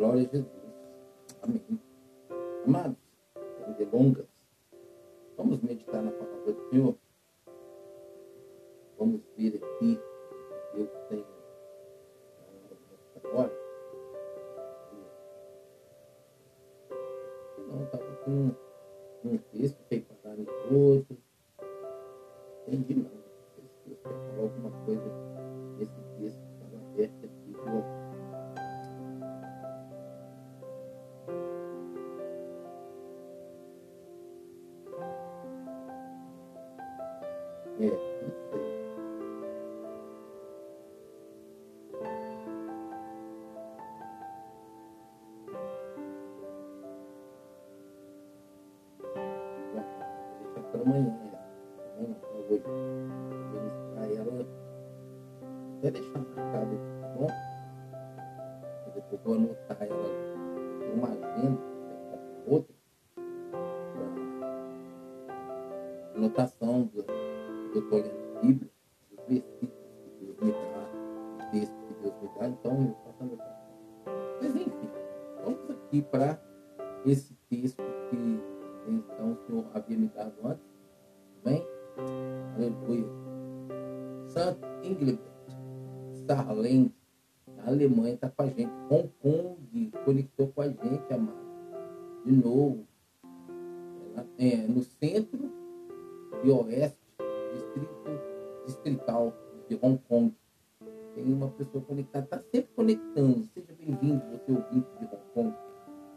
Glória a Jesus. Amém. Amados, sem delongas, vamos meditar na palavra do Senhor. Vou deixar para amanhã hoje. Vou ministrar ela. Até deixar marcado aqui, tá bom? Eu depois vou anotar ela. Tem uma agenda, né, outra. pra Anotação do, do eu lendo a Bíblia, os versículos que Deus me dá, o texto que Deus me dá, então eu faço anotação. Mas enfim, vamos aqui para esse texto que então o Senhor havia me dado antes. Aleluia. Santo Engelbert, Saarland, na Alemanha, está com a gente. Hong Kong conectou com a gente, amado. De novo. É, no centro e oeste, distrito distrital de Hong Kong. Tem uma pessoa conectada, está sempre conectando. Seja bem-vindo, você ouvinte de Hong Kong.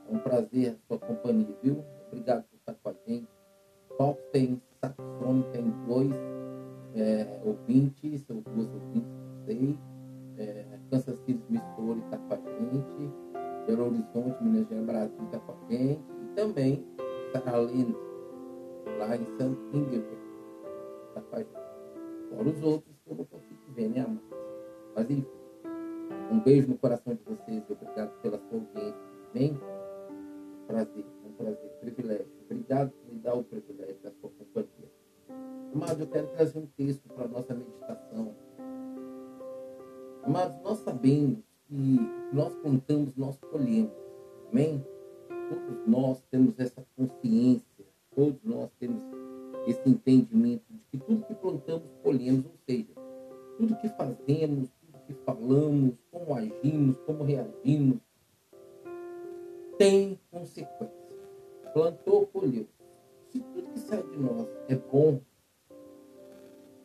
É um prazer a sua companhia, viu? Obrigado por estar com a gente. Fox tem Saxon, tem dois é, ouvintes, ou duas ouvintes, não sei. É, Kansas City, Missouri está com a gente. Belo Horizonte, Minas Gerais, Brasil está com a gente. E também Saralene, lá em St. Ingelberg, está com a gente. Fora os outros que eu não consigo ver, né, amor? Mas enfim, um beijo no coração de vocês. Obrigado pela sua audiência. Amém? Prazer, um prazer, privilégio. Obrigado por me dar o privilégio da sua companhia. Amados, eu quero trazer um texto para a nossa meditação. Amados, nós sabemos que nós plantamos, nós colhemos. Amém? Todos nós temos essa consciência, todos nós temos esse entendimento de que tudo que plantamos, colhemos, ou seja, tudo que fazemos, tudo que falamos, como agimos, como reagimos, tem consequência. Plantou, colheu. Se tudo que sai de nós é bom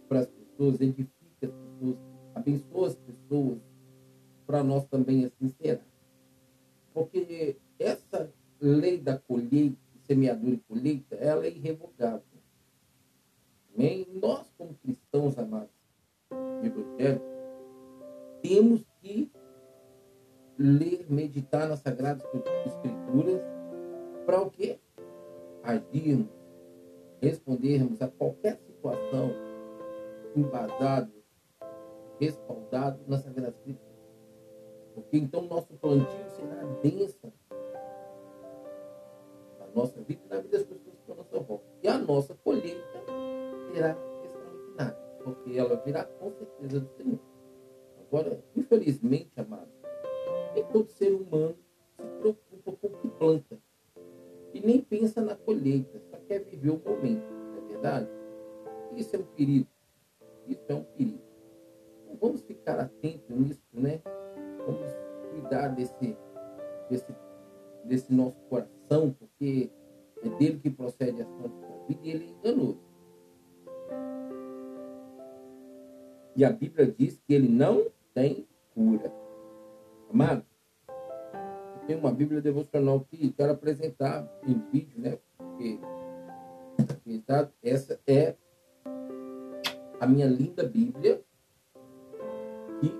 para as pessoas, edifica as pessoas, abençoa as pessoas, para nós também assim será. Porque essa lei da colheita, semeadura e colheita, ela é irrevogável. Amém? Nós, como cristãos amados de Evangelho, temos que ler, meditar nas Sagradas Escrituras para o quê? Agirmos, respondermos a qualquer situação embasado, respaldado nas Sagradas Escrituras. Porque então nosso plantio será a bênção na nossa vida e na vida das pessoas que estão à nossa volta. E a nossa colheita será extraordinária, porque ela virá com certeza do Senhor. Agora, infelizmente, amados, nem todo ser humano se preocupa com o que planta e nem pensa na colheita, só quer viver o momento, não é verdade? Isso é um perigo. Isso é um perigo. Então, vamos ficar atentos nisso, né? Vamos cuidar desse, desse, desse nosso coração, porque é dele que procede fontes da vida e ele é enganoso. E a Bíblia diz que ele não tem cura. Amado, tenho uma Bíblia devocional que quero apresentar em vídeo, né? Porque, essa é a minha linda Bíblia. E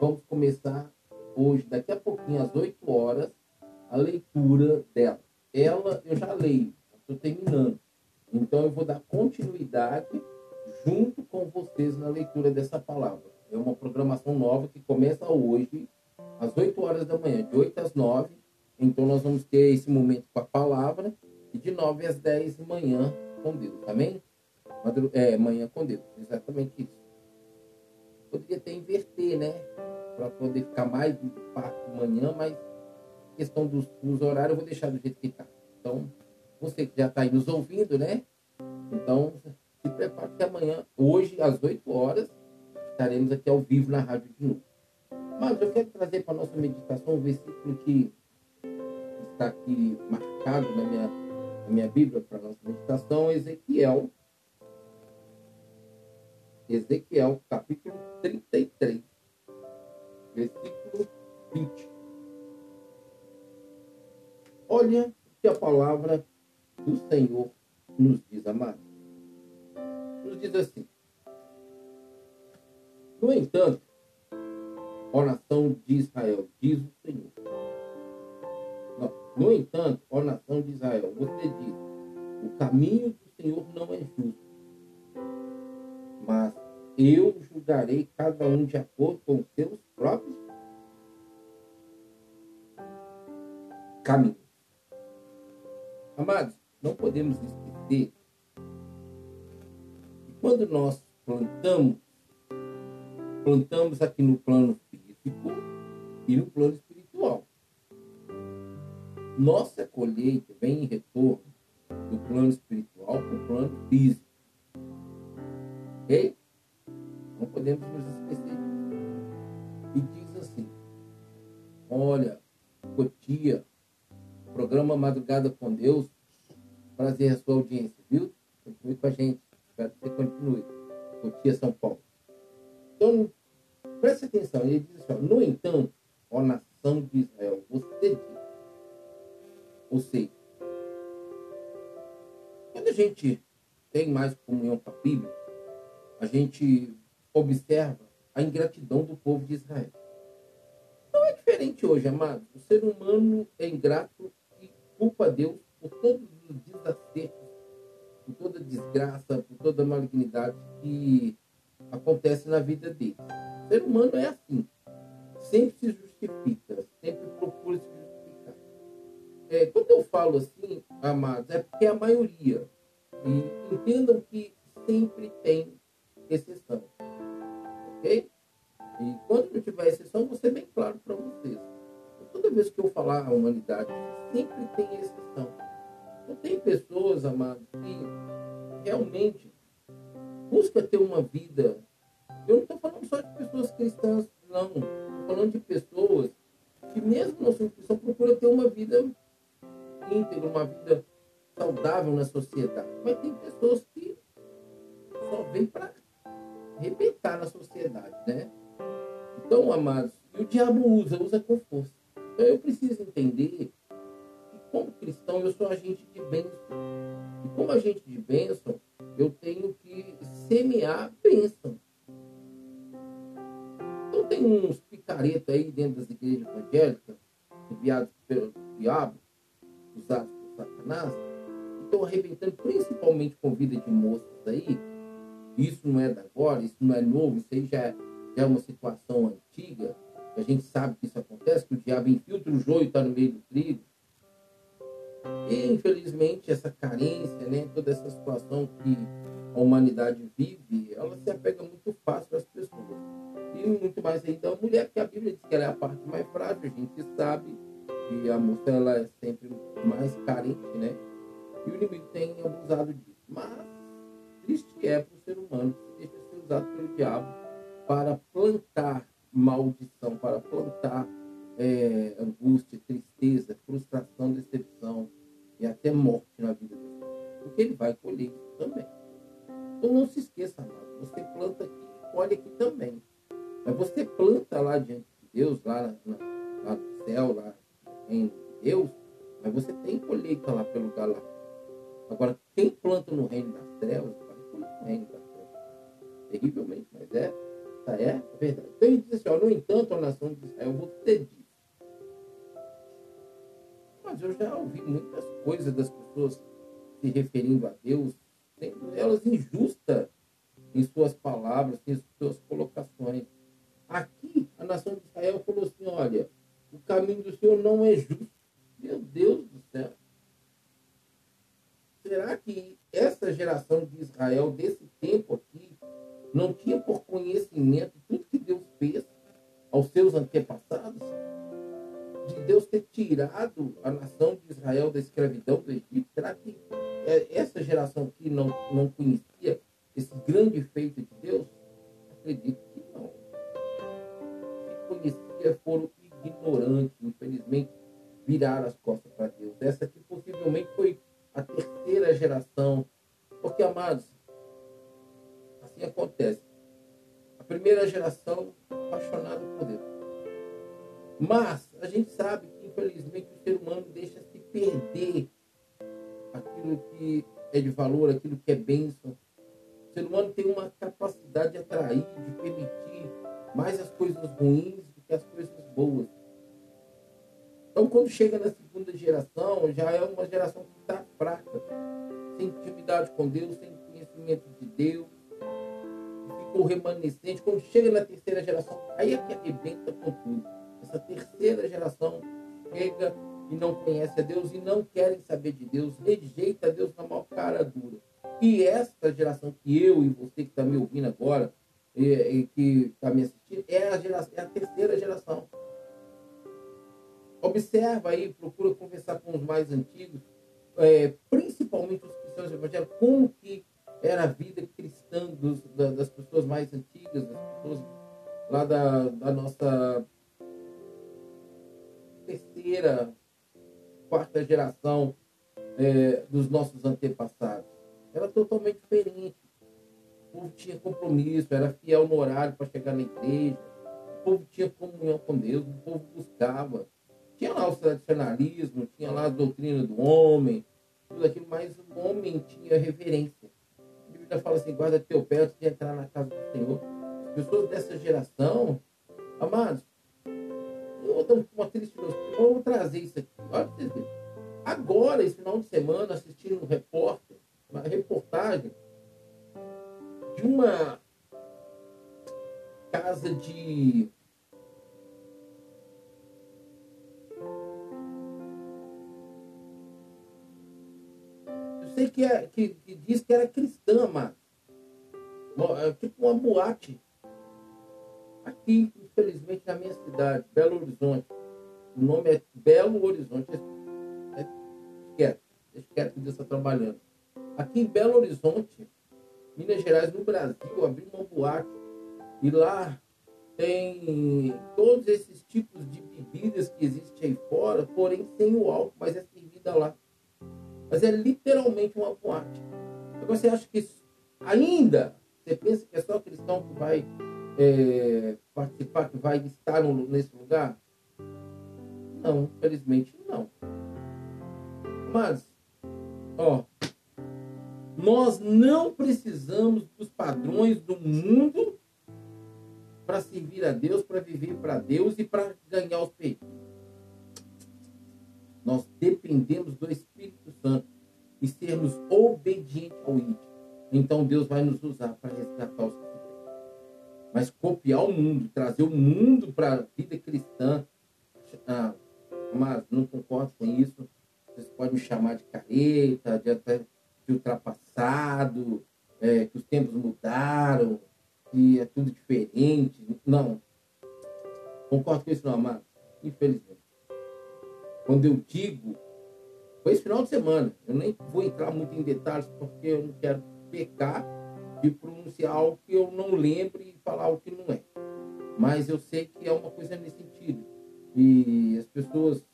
vamos começar hoje, daqui a pouquinho, às 8 horas, a leitura dela. Ela eu já leio, estou terminando. Então eu vou dar continuidade junto com vocês na leitura dessa palavra. É uma programação nova que começa hoje, às 8 horas da manhã, de 8 às 9. Então nós vamos ter esse momento com a palavra e de 9 às 10 de manhã com Deus. Amém? Madru é, manhã com Deus. Exatamente isso. Poderia até inverter, né? Para poder ficar mais manhã, mas questão dos, dos horários, eu vou deixar do jeito que está. Então, você que já está aí nos ouvindo, né? Então, se prepare que amanhã, hoje, às 8 horas, estaremos aqui ao vivo na rádio de novo. Mas eu quero trazer para a nossa meditação um versículo que está aqui marcado na minha, na minha Bíblia para a nossa meditação, Ezequiel. Ezequiel, capítulo 33, versículo 20. Olha o que a palavra do Senhor nos diz, amado. Nos diz assim. No entanto, ó nação de Israel, diz o Senhor. No entanto, ó nação de Israel, você diz: o caminho do Senhor não é justo, mas eu julgarei cada um de acordo com seus próprios caminhos. Amados, não podemos esquecer que quando nós plantamos, plantamos aqui no plano físico e no plano espiritual. Nossa colheita vem em retorno do plano espiritual para o plano físico. Ok? E quando não tiver exceção, vou ser bem claro para vocês. Toda vez que eu falar a humanidade, sempre tem exceção. Então, tem pessoas, amados, que realmente buscam ter uma vida. Eu não estou falando só de pessoas cristãs, não. Estou falando de pessoas que, mesmo na sua cristã, procuram ter uma vida íntegra, uma vida saudável na sociedade. Mas tem pessoas que só vêm para arrebentar na sociedade, né? Então, amados, o diabo usa, usa com força. Então eu preciso entender que, como cristão, eu sou agente de bênção. E como agente de bênção, eu tenho que semear bênção. Então tem uns picaretas aí dentro das igrejas evangélicas, enviados pelo diabo, usados por Satanás, que estão arrebentando principalmente com vida de moças aí, isso não é da agora, isso não é novo, isso aí já, já é uma situação antiga. A gente sabe que isso acontece, que o diabo infiltra o joio e está no meio do trigo. E, infelizmente, essa carência, né, toda essa situação que a humanidade vive, ela se apega muito fácil às pessoas. E muito mais ainda a mulher, que a Bíblia diz que ela é a parte mais frágil. A gente sabe que a moça ela é sempre mais carente, né? E o inimigo tem abusado disso. Mas triste é para o ser humano que se deixa ser usado pelo diabo para plantar maldição, para plantar é, angústia, tristeza, frustração, decepção e até morte na vida dele. Porque ele vai colher isso também. Então não se esqueça, você planta aqui e colhe aqui também. Mas você planta lá diante de Deus, lá, na, lá no céu, lá de Deus, mas você tem colheita lá pelo lá. Agora, quem planta no reino das trevas, da Terrivelmente, mas é, é a verdade. Então ele diz assim, ó, no entanto, a nação de Israel, você diz. Mas eu já ouvi muitas coisas das pessoas se referindo a Deus, sendo elas injustas em suas palavras, em suas colocações. Aqui, a nação de Israel falou assim: olha, o caminho do Senhor não é justo. Meu Deus do céu. Será que essa geração de Israel, desse tempo aqui, não tinha por conhecimento tudo que Deus fez aos seus antepassados? de Deus ter tirado a nação de Israel da escravidão do Egito? Será que é, essa geração aqui não, não conhecia esse grande feito de Deus? Acredito que não. Se conhecia, foram ignorantes, infelizmente, viraram as costas para Deus. Essa aqui possivelmente foi a terceira geração. Porque, amados, assim acontece. A primeira geração apaixonada por Deus. Mas a gente sabe que, infelizmente, o ser humano deixa se perder aquilo que é de valor, aquilo que é bênção. O ser humano tem uma capacidade de atrair, de permitir mais as coisas ruins do que as coisas boas. Então, quando chega na segunda geração, já é uma geração que está fraca, sem intimidade com Deus, sem conhecimento de Deus, ficou remanescente. Quando chega na terceira geração, aí é que arrebenta com tudo. Essa terceira geração chega e não conhece a Deus e não querem saber de Deus, rejeita a Deus na maior cara dura. E essa geração que eu e você que está me ouvindo agora, e, e que está me assistindo, é a, geração, é a terceira geração. Observa aí, procura conversar com os mais antigos, é, principalmente os cristãos evangélicos, como que era a vida cristã dos, da, das pessoas mais antigas, das pessoas lá da, da nossa terceira, quarta geração é, dos nossos antepassados. Era totalmente diferente. O povo tinha compromisso, era fiel no horário para chegar na igreja, o povo tinha comunhão com Deus, o povo buscava. Tinha lá o tradicionalismo, tinha lá a doutrina do homem, tudo aquilo, mas o homem tinha reverência. A Bíblia fala assim: guarda teu pé antes de entrar na casa do Senhor. As pessoas dessa geração, amados, eu dou uma triste notícia. Vamos trazer isso aqui. Olha vocês. Agora, esse final de semana, assistindo um repórter, uma reportagem de uma casa de sei que, é, que, que diz que era cristã, mas é tipo uma boate. Aqui, infelizmente, na minha cidade, Belo Horizonte. O nome é Belo Horizonte. Deixa quieto que Deus está trabalhando. Aqui em Belo Horizonte, Minas Gerais, no Brasil, abriu uma boate. E lá tem todos esses tipos de bebidas que existem aí fora, porém sem o álcool, mas é servida lá. Mas é literalmente uma boate. Agora você acha que ainda, você pensa que é só cristão que vai é, participar, que vai estar no, nesse lugar? Não, infelizmente não. Mas, ó, nós não precisamos dos padrões do mundo para servir a Deus, para viver para Deus e para ganhar os peitos. Nós dependemos do Espírito Santo e sermos obedientes ao íntimo. Então Deus vai nos usar para resgatar os que Mas copiar o mundo, trazer o mundo para a vida cristã, ah, mas não concordo com isso. Vocês podem me chamar de careta, de até de ultrapassado, é, que os tempos mudaram, que é tudo diferente. Não. Concordo com isso não, amado. Infelizmente. Quando eu digo, foi esse final de semana, eu nem vou entrar muito em detalhes porque eu não quero pecar de pronunciar algo que eu não lembro e falar algo que não é. Mas eu sei que é uma coisa nesse sentido. E as pessoas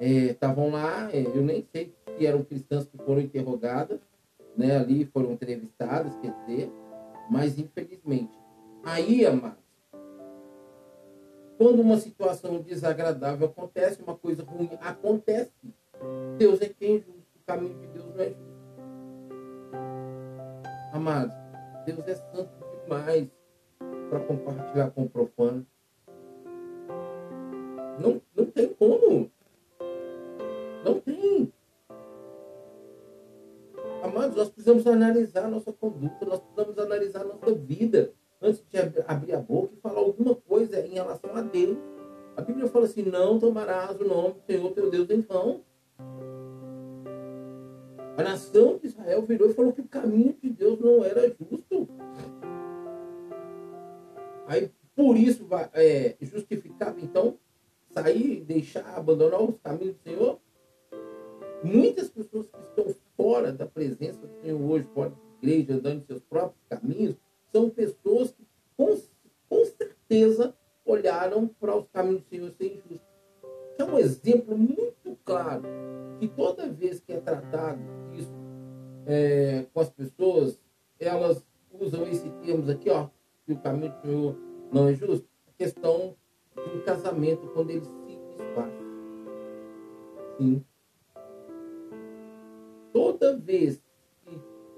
estavam é, lá, é, eu nem sei se eram cristãs que foram interrogadas, né, ali foram entrevistadas, quer dizer, mas infelizmente. Aí, amados, quando uma situação desagradável acontece, uma coisa ruim acontece, Deus é quem é justo. O caminho de Deus não é justo. Amados, Deus é santo demais para compartilhar com o profano. Não, não tem como. Não tem. Amados, nós precisamos analisar nossa conduta, nós precisamos analisar nossa vida antes de abrir a boca e falar alguma coisa em relação a Deus. A Bíblia fala assim: não tomarás o nome do Senhor teu Deus em vão. A nação de Israel virou e falou que o caminho de Deus não era justo. Aí, por isso, é, justificava, então, sair, deixar, abandonar os caminhos do Senhor? Muitas pessoas que estão fora da presença do Senhor hoje, fora da igreja, andando em seus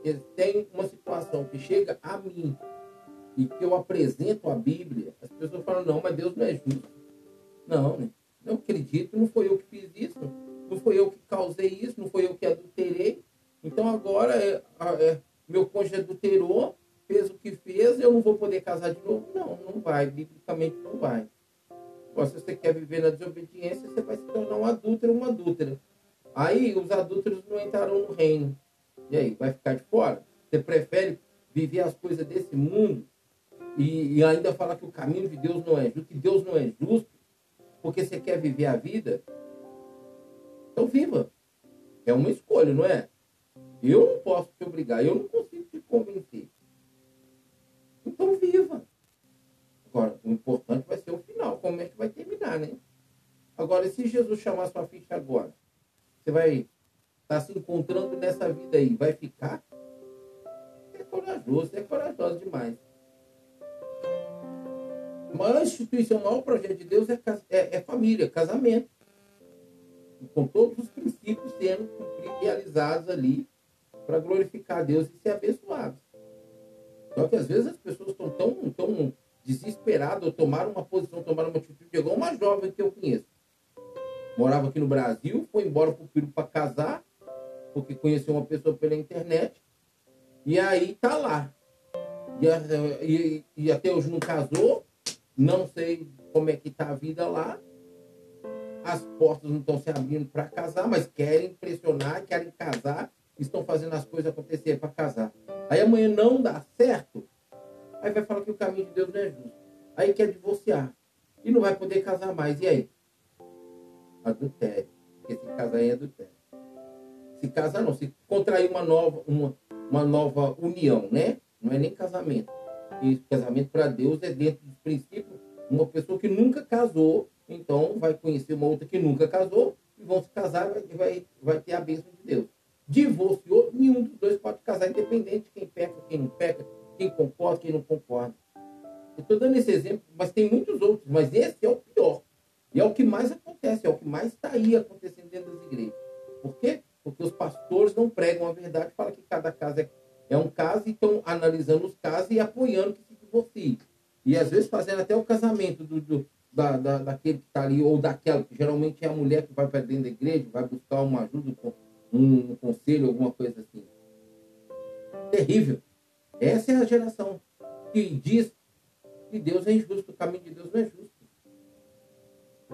que tem uma situação que chega a mim e que eu apresento a Bíblia, as pessoas falam, não, mas Deus não é justo. Não, né? não acredito, não foi eu que fiz isso, não foi eu que causei isso, não foi eu que adulterei. Então agora é, é, meu cônjuge adulterou, fez o que fez, eu não vou poder casar de novo? Não, não vai, biblicamente não vai. se você quer viver na desobediência, você vai se tornar um adúltero uma adúltera. Aí os adúlteros não entrarão no reino. E aí, vai ficar de fora? Você prefere viver as coisas desse mundo e, e ainda falar que o caminho de Deus não é justo, que Deus não é justo, porque você quer viver a vida? Então viva. É uma escolha, não é? Eu não posso te obrigar, eu não consigo te convencer. Então viva. Agora, o importante vai ser o final, como é que vai terminar, né? Agora, se Jesus chamar sua ficha agora, você vai estar tá se encontrando nessa vida aí, vai ficar? É corajoso, é corajoso demais. A maior instituição, o maior projeto de Deus é, é, é família, casamento. Com todos os princípios sendo cumpridos realizados ali para glorificar a Deus e ser abençoados. Só que às vezes as pessoas estão tão, tão desesperadas, ou tomaram uma posição, tomaram uma atitude, igual uma jovem que eu conheço. Morava aqui no Brasil, foi embora para o Peru para casar, porque conheceu uma pessoa pela internet, e aí tá lá. E, e, e até hoje não casou, não sei como é que tá a vida lá. As portas não estão se abrindo para casar, mas querem impressionar, querem casar, estão fazendo as coisas acontecer para casar. Aí amanhã não dá certo, aí vai falar que o caminho de Deus não é justo. Aí quer divorciar e não vai poder casar mais. E aí? Adultério. Porque se casar é adultério. Se casar não, se contrair uma nova, uma, uma nova união, né? Não é nem casamento. E casamento para Deus é dentro dos princípios. Uma pessoa que nunca casou, então vai conhecer uma outra que nunca casou e vão se casar e vai, vai ter a bênção de Deus divorciou, nenhum dos dois pode casar, independente de quem peca, quem não peca, quem concorda, quem não concorda. Eu estou dando esse exemplo, mas tem muitos outros, mas esse é o pior. E é o que mais acontece, é o que mais está aí acontecendo dentro das igrejas. Por quê? Porque os pastores não pregam a verdade, falam que cada caso é, é um caso e estão analisando os casos e apoiando que se divorcie. E às vezes fazendo até o casamento do, do da, da, daquele que está ali, ou daquela, que geralmente é a mulher que vai para dentro da igreja, vai buscar uma ajuda, um conselho, alguma coisa assim. Terrível. Essa é a geração que diz que Deus é injusto, o caminho de Deus não é justo.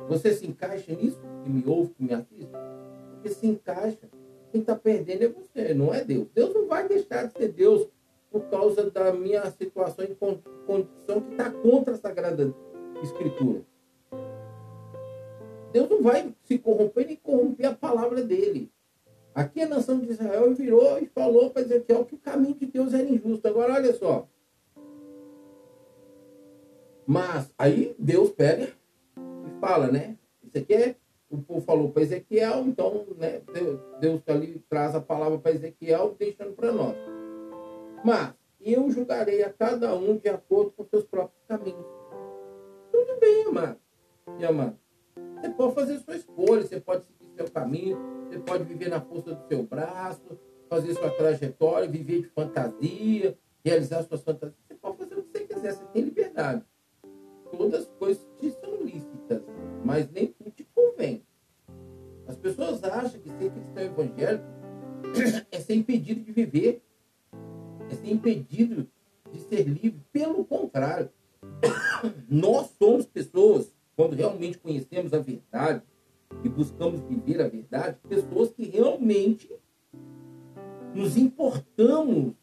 Você se encaixa nisso? Que me ouve, que me assiste? Porque se encaixa. Quem está perdendo é você, não é Deus. Deus não vai deixar de ser Deus por causa da minha situação e condição que está contra a Sagrada Escritura. Deus não vai se corromper nem corromper a palavra dele. Aqui a nação de Israel virou e falou para Ezequiel que o caminho de Deus era injusto. Agora, olha só. Mas aí Deus pega e fala, né? Isso aqui é. O povo falou para Ezequiel, então né, Deus ali traz a palavra para Ezequiel, deixando para nós. Mas eu julgarei a cada um de acordo com seus próprios caminhos. Tudo bem, amado. E amado. Você pode fazer sua escolha, você pode seguir seu caminho, você pode viver na força do seu braço, fazer sua trajetória, viver de fantasia, realizar suas fantasias. Você pode fazer o que você quiser, você tem liberdade. Todas as coisas te são lícitas, mas nem tudo te pessoas acham que ser cristão evangélico é ser impedido de viver, é ser impedido de ser livre. Pelo contrário, nós somos pessoas, quando realmente conhecemos a verdade, e buscamos viver a verdade, pessoas que realmente nos importamos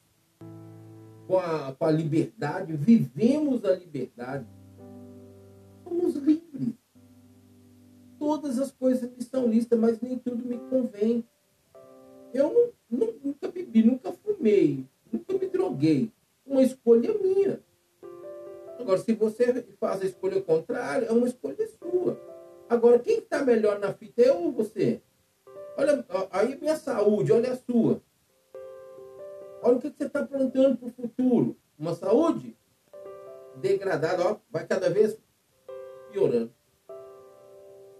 com a, com a liberdade, vivemos a liberdade. Somos livres. Todas as coisas me são listas, mas nem tudo me convém. Eu não, não, nunca bebi, nunca fumei, nunca me droguei. Uma escolha minha. Agora, se você faz a escolha contrária, é uma escolha sua. Agora, quem está melhor na fita, eu ou você? Olha, aí minha saúde, olha a sua. Olha o que você está plantando para o futuro. Uma saúde degradada, ó, vai cada vez piorando.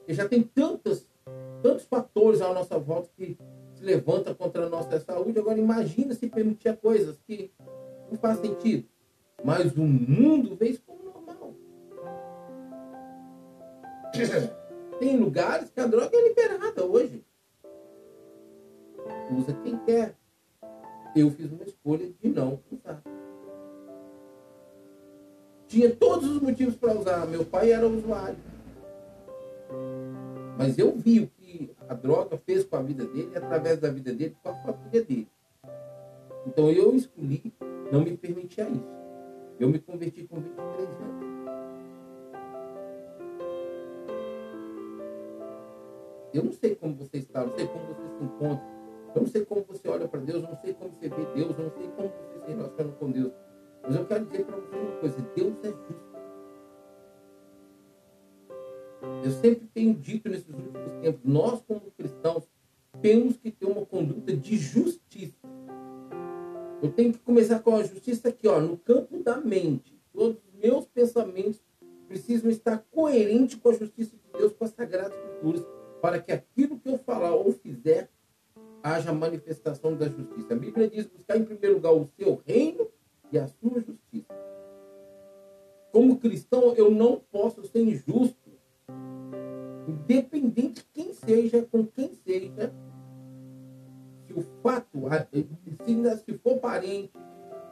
Já tem tantos, tantos fatores à nossa volta que se levanta contra a nossa saúde. Agora imagina se permitir coisas que não faz sentido. Mas o mundo vê isso como normal. Tem lugares que a droga é liberada hoje. Usa quem quer. Eu fiz uma escolha de não usar. Tinha todos os motivos para usar. Meu pai era usuário. Mas eu vi o que a droga fez com a vida dele através da vida dele com a família dele. Então eu escolhi não me permitir isso. Eu me converti com 23 anos. Eu não sei como você está, não sei como você se encontra. Eu não sei como você olha para Deus, eu não sei como você vê Deus, eu não sei como você se relaciona com Deus. Mas eu quero dizer para você uma coisa: Deus é justo. Eu sempre tenho dito nesses últimos tempos: nós, como cristãos, temos que ter uma conduta de justiça. Eu tenho que começar com a justiça aqui, ó, no campo da mente. Todos os meus pensamentos precisam estar coerentes com a justiça de Deus, com as sagradas escrituras, para que aquilo que eu falar ou fizer haja manifestação da justiça. A Bíblia diz buscar em primeiro lugar o seu reino e a sua justiça. Como cristão, eu não posso ser injusto. Independente de quem seja, com quem seja, se o fato, se for parente,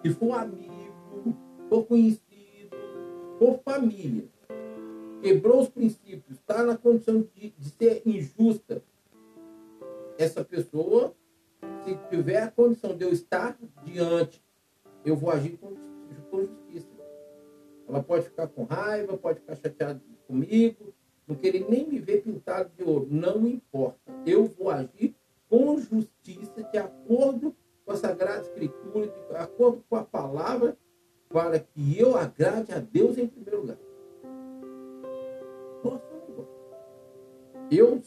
se for amigo, for conhecido, for família, quebrou os princípios, está na condição de, de ser injusta, essa pessoa, se tiver a condição de eu estar diante eu vou agir com, com justiça. Ela pode ficar com raiva, pode ficar chateada comigo, não querer nem me ver pintado de ouro. Não importa. Eu vou agir com justiça, de acordo com a Sagrada Escritura, de acordo com a palavra, para que eu agrade a Deus em primeiro lugar. Eu,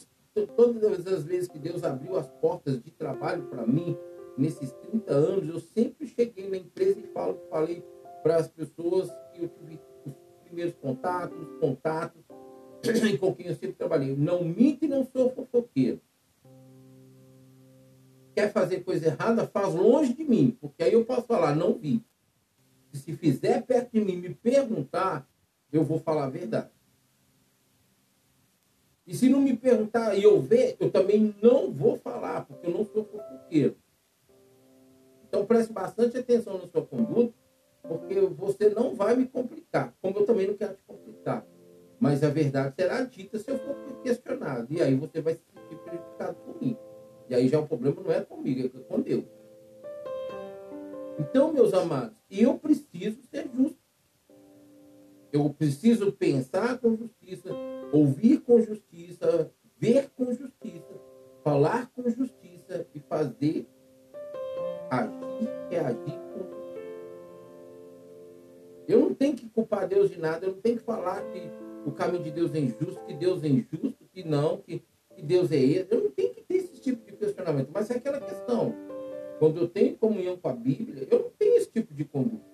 todas as vezes que Deus abriu as portas de trabalho para mim, nesses 30 anos, eu sempre cheguei na empresa e falo, falei para as pessoas que eu tive os primeiros contatos, os contatos com quem eu sempre trabalhei. Não minto e não sou fofoqueiro. Quer fazer coisa errada, faz longe de mim, porque aí eu posso falar, não vi. Se fizer perto de mim me perguntar, eu vou falar a verdade. E se não me perguntar e eu ver, eu também não vou falar, porque eu não sou fofoqueiro. Então preste bastante atenção na sua conduta, porque você não vai me complicar, como eu também não quero te complicar. Mas a verdade será dita se eu for questionado. E aí você vai se sentir prejudicado por mim. E aí já o problema não é comigo, é com Deus. Então, meus amados, eu preciso ser justo. Eu preciso pensar com justiça, ouvir com justiça, ver com justiça, falar com justiça e fazer agir é agir com Eu não tenho que culpar Deus de nada, eu não tenho que falar que o caminho de Deus é injusto, que Deus é injusto, que não, que, que Deus é esse. Eu não tenho que ter esse tipo de questionamento. Mas é aquela questão. Quando eu tenho comunhão com a Bíblia, eu não tenho esse tipo de conduta.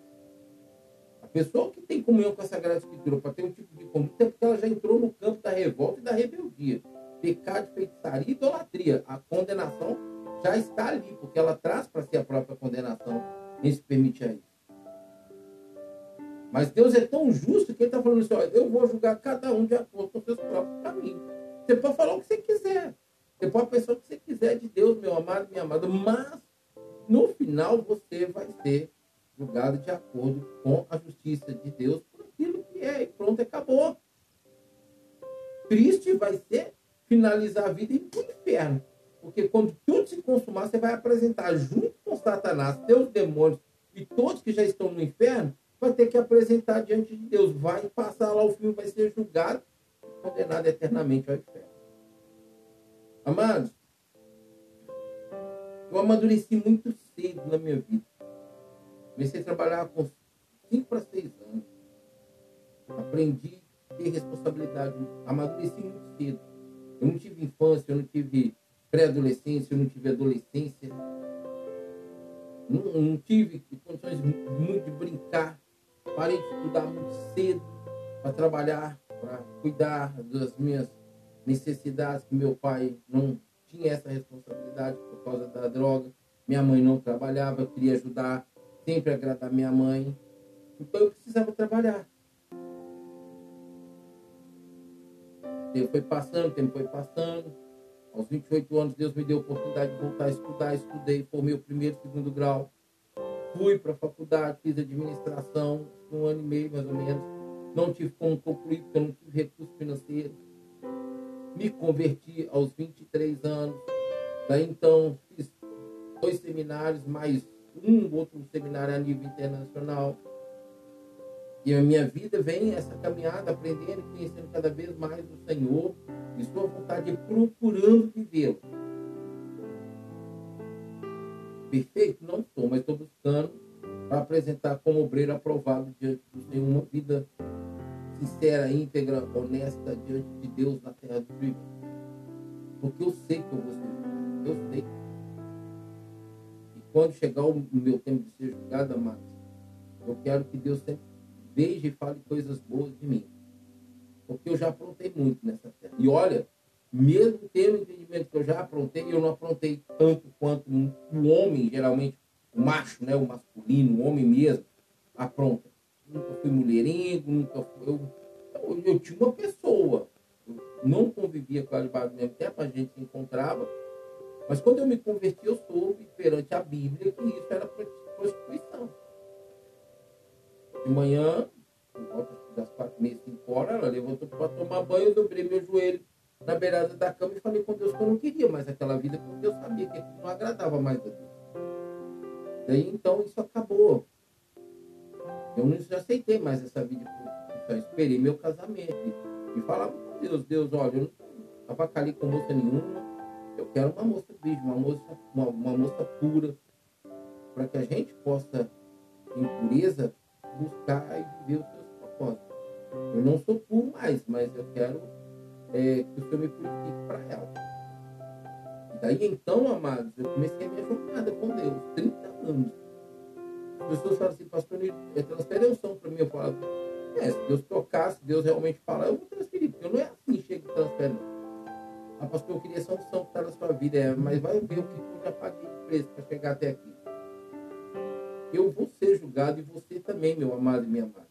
A pessoa que tem comunhão com a Sagrada Escritura para ter um tipo de conduta é porque ela já entrou no campo da revolta e da rebeldia. Pecado, feitiçaria e idolatria. A condenação já está ali, porque ela traz para si a própria condenação em se permitir isso. Mas Deus é tão justo que ele está falando assim: olha, eu vou julgar cada um de acordo com seus próprios caminhos. Você pode falar o que você quiser. Você pode pensar o que você quiser de Deus, meu amado, minha amada. Mas, no final, você vai ser julgado de acordo com a justiça de Deus por aquilo que é. E pronto, acabou. Triste vai ser finalizar a vida e o inferno. Porque quando tudo se consumar, você vai apresentar junto com Satanás, seus demônios e todos que já estão no inferno, vai ter que apresentar diante de Deus. Vai passar lá o filme, vai ser julgado condenado eternamente ao inferno. Amados, eu amadureci muito cedo na minha vida. Comecei a trabalhar com 5 para 6 anos. Aprendi a ter responsabilidade. Amadureci muito cedo. Eu não tive infância, eu não tive pré-adolescência, eu não tive adolescência. Não, não tive condições muito de brincar. Parei de estudar muito cedo para trabalhar, para cuidar das minhas necessidades, que meu pai não tinha essa responsabilidade por causa da droga. Minha mãe não trabalhava, eu queria ajudar, sempre agradar minha mãe. Então eu precisava trabalhar. O tempo foi passando, o tempo foi passando. Aos 28 anos, Deus me deu a oportunidade de voltar a estudar. Estudei, formei o primeiro e segundo grau. Fui para a faculdade, fiz administração, um ano e meio mais ou menos. Não tive como concluir, porque eu não tive recurso financeiro. Me converti aos 23 anos. Daí então fiz dois seminários, mais um outro seminário a nível internacional. E a minha vida vem essa caminhada, aprendendo e conhecendo cada vez mais o Senhor e sua vontade, procurando vivê-lo. Perfeito? Não sou, mas estou buscando para apresentar como obreiro aprovado diante do Senhor uma vida sincera, íntegra, honesta diante de Deus na terra do vivos. Porque eu sei que eu vou ser julgado. Eu sei. E quando chegar o meu tempo de ser julgado, amados, eu quero que Deus sempre veja e fale coisas boas de mim. Porque eu já aprontei muito nessa terra. E olha, mesmo tendo o entendimento que eu já aprontei, eu não aprontei tanto quanto o homem, geralmente, o macho, né, o masculino, o homem mesmo, apronta. Nunca fui mulherengo, nunca fui. Eu, eu, eu tinha uma pessoa. Eu não convivia com ela debaixo do mesmo tempo, a gente se encontrava. Mas quando eu me converti, eu soube perante a Bíblia que isso era prostituição. De manhã, das quatro, meia, cinco horas, ela levantou para tomar banho, eu dobrei meu joelho na beirada da cama e falei com Deus que eu não queria mais aquela vida, porque eu sabia que aquilo não agradava mais a Deus. Daí então isso acabou. Eu não aceitei mais essa vida de. Esperei meu casamento e falava com Deus, Deus, olha, eu não avacalhei com moça nenhuma, eu quero uma moça virgem, uma moça, uma, uma moça pura, para que a gente possa, em pureza, buscar e viver os seus propósitos. Eu não sou puro mais, mas eu quero é, que o Senhor me purifique para ela. Daí então, amados, eu comecei a minha jornada com Deus, 30 anos. As pessoas falam assim, pastor, é, transfere a unção para mim. Eu falo, é, se Deus tocar, se Deus realmente falar, eu vou transferir, porque não é assim, chega e transfere. Ah, pastor, eu queria essa unção que está na sua vida, é, mas vai ver o que eu já paguei de preço para chegar até aqui eu vou ser julgado e você também, meu amado e minha amada.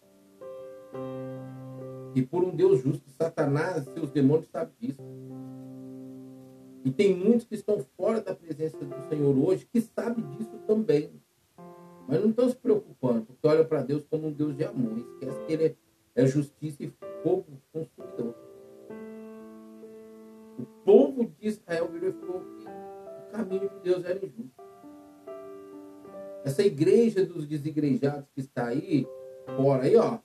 E por um Deus justo, Satanás e seus demônios sabem disso. E tem muitos que estão fora da presença do Senhor hoje que sabem disso também. Mas não estão se preocupando, porque olham para Deus como um Deus de amor. Esquece que Ele é justiça e fogo consumidor. O povo de Israel virou e falou que o caminho de Deus era injusto. Essa igreja dos desigrejados que está aí, fora aí, ó.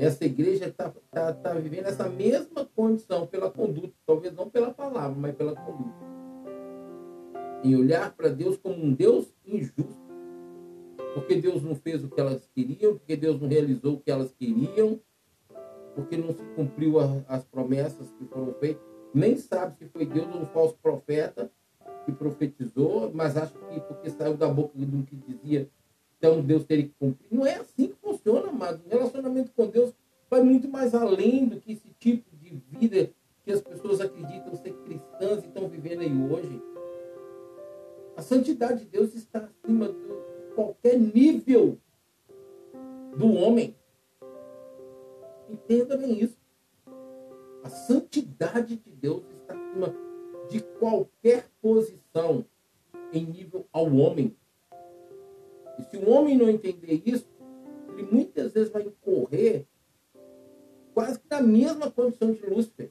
Essa igreja está tá, tá vivendo essa mesma condição pela conduta, talvez não pela palavra, mas pela conduta. Em olhar para Deus como um Deus injusto. Porque Deus não fez o que elas queriam, porque Deus não realizou o que elas queriam, porque não se cumpriu as promessas que foram feitas. Nem sabe se foi Deus ou um falso profeta, que profetizou, mas acho que porque saiu da boca do que dizia, então Deus teria que cumprir. Não é assim que funciona, mas o relacionamento com Deus vai muito mais além do que esse tipo de vida que as pessoas acreditam ser cristãs e estão vivendo aí hoje. A santidade de Deus está acima de qualquer nível do homem. Entenda bem isso. A santidade de Deus está acima de qualquer posição em nível ao homem. E se o homem não entender isso, ele muitas vezes vai incorrer quase que na mesma condição de Lúcifer.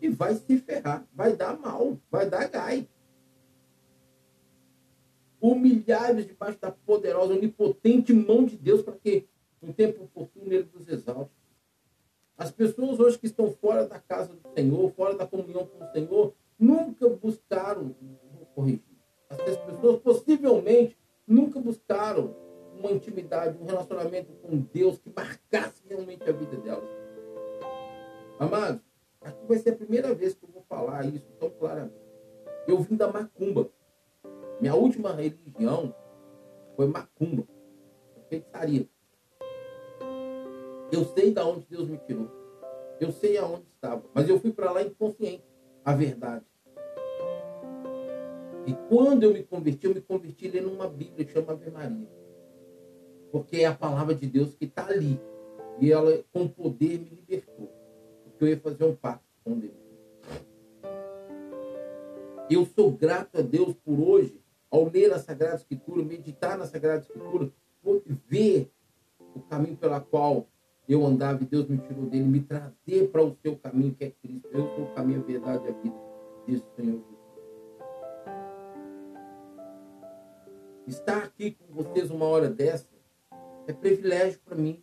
E vai se ferrar, vai dar mal, vai dar gai. Humilhados debaixo da poderosa, onipotente mão de Deus para que, no tempo oportuno, ele nos exalte. As pessoas hoje que estão fora da casa do Senhor, fora da comunhão com o Senhor, nunca buscaram corrigir. As pessoas possivelmente nunca buscaram uma intimidade, um relacionamento com Deus que marcasse realmente a vida delas. amado aqui vai ser a primeira vez que eu vou falar isso tão claramente. Eu vim da macumba. Minha última religião foi macumba, feitaria. Eu sei da de onde Deus me tirou. Eu sei aonde estava, mas eu fui para lá inconsciente, a verdade. E quando eu me converti, eu me converti lendo uma Bíblia que chama Ave Maria. Porque é a palavra de Deus que está ali. E ela, com poder, me libertou. Porque eu ia fazer um pacto com Deus. Eu sou grato a Deus por hoje, ao ler a Sagrada Escritura, meditar na Sagrada Escritura, ver o caminho pela qual eu andava e Deus me tirou dele, me trazer para o seu caminho que é Cristo. Eu sou o caminho, a verdade e a vida, diz o Senhor Jesus. Estar aqui com vocês uma hora dessa é privilégio para mim.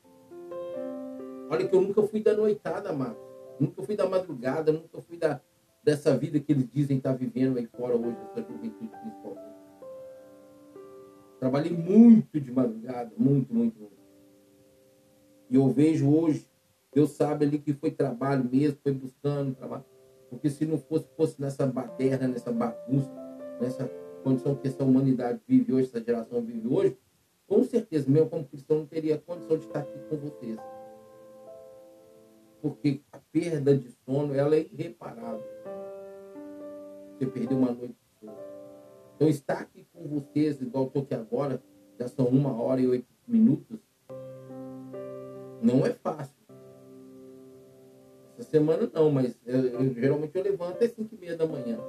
Olha que eu nunca fui da noitada, Marcos. Nunca fui da madrugada, nunca fui da, dessa vida que eles dizem estar vivendo aí fora hoje, dessa juventude principalmente. Trabalhei muito de madrugada, muito, muito, muito. E eu vejo hoje, Deus sabe ali que foi trabalho mesmo, foi buscando trabalho. Porque se não fosse, fosse nessa baderna, nessa bagunça, nessa condição que essa humanidade vive hoje, essa geração vive hoje, com certeza, mesmo como cristão, não teria condição de estar aqui com vocês. Porque a perda de sono, ela é irreparável. Você perdeu uma noite de sono. Então, estar aqui com vocês, igual estou aqui agora, já são uma hora e oito minutos, não é fácil. Essa semana não, mas eu, eu, geralmente eu levanto às 5 e meia da manhã.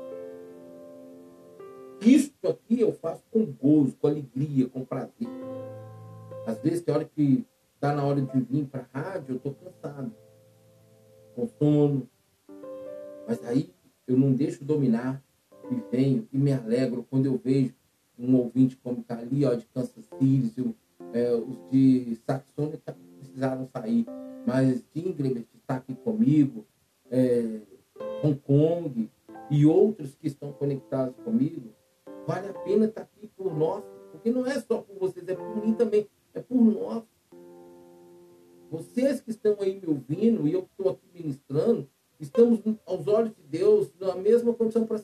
Isso aqui eu faço com gozo, com alegria, com prazer. Às vezes tem hora que está na hora de vir para a rádio, eu estou cansado, com sono. Mas aí eu não deixo dominar e venho e me alegro quando eu vejo um ouvinte como está ali, ó, de Kansas City, é, os de Saxônia precisaram sair, mas Ingrid está aqui comigo, é, Hong Kong e outros que estão conectados comigo, vale a pena estar aqui por nós, porque não é só por vocês, é por mim também, é por nós. Vocês que estão aí me ouvindo e eu estou aqui ministrando, estamos aos olhos de Deus na mesma condição para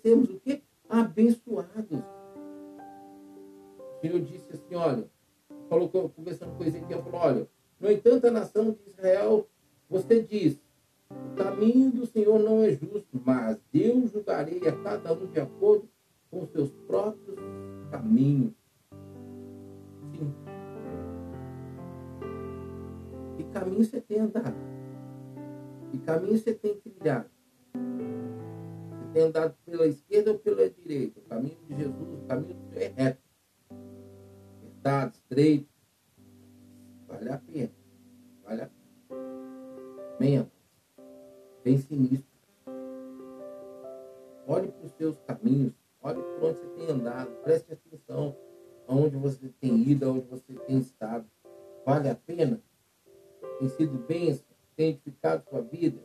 Tem edificado sua vida?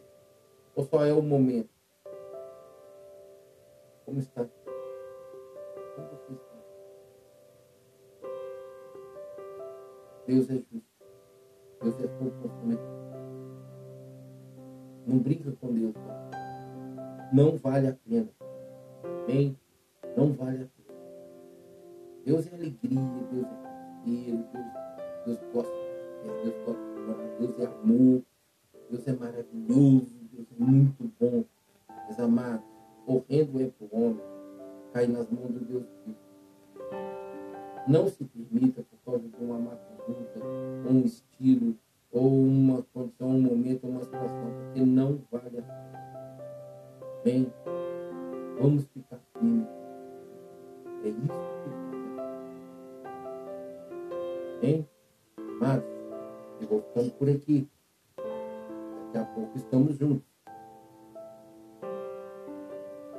Ou só é o momento? Como está? Como você está? Deus é justo. Deus é consumidor. Não brinca com Deus. Não vale a pena. Amém? Não vale a pena. Deus é alegria, Deus é prazer, Deus, Deus gosta de Deus gosta de Deus é amor, Deus é maravilhoso, Deus é muito bom. Mas amado, correndo é para o homem, cair nas mãos do Deus vivo. Não se permita, por causa de uma má conduta, um estilo, ou uma condição, um momento, uma situação, porque não vale a pena. Bem, vamos ficar firmes. É isso que Bem, mas eu vou ficando por aqui. Daqui a pouco estamos juntos.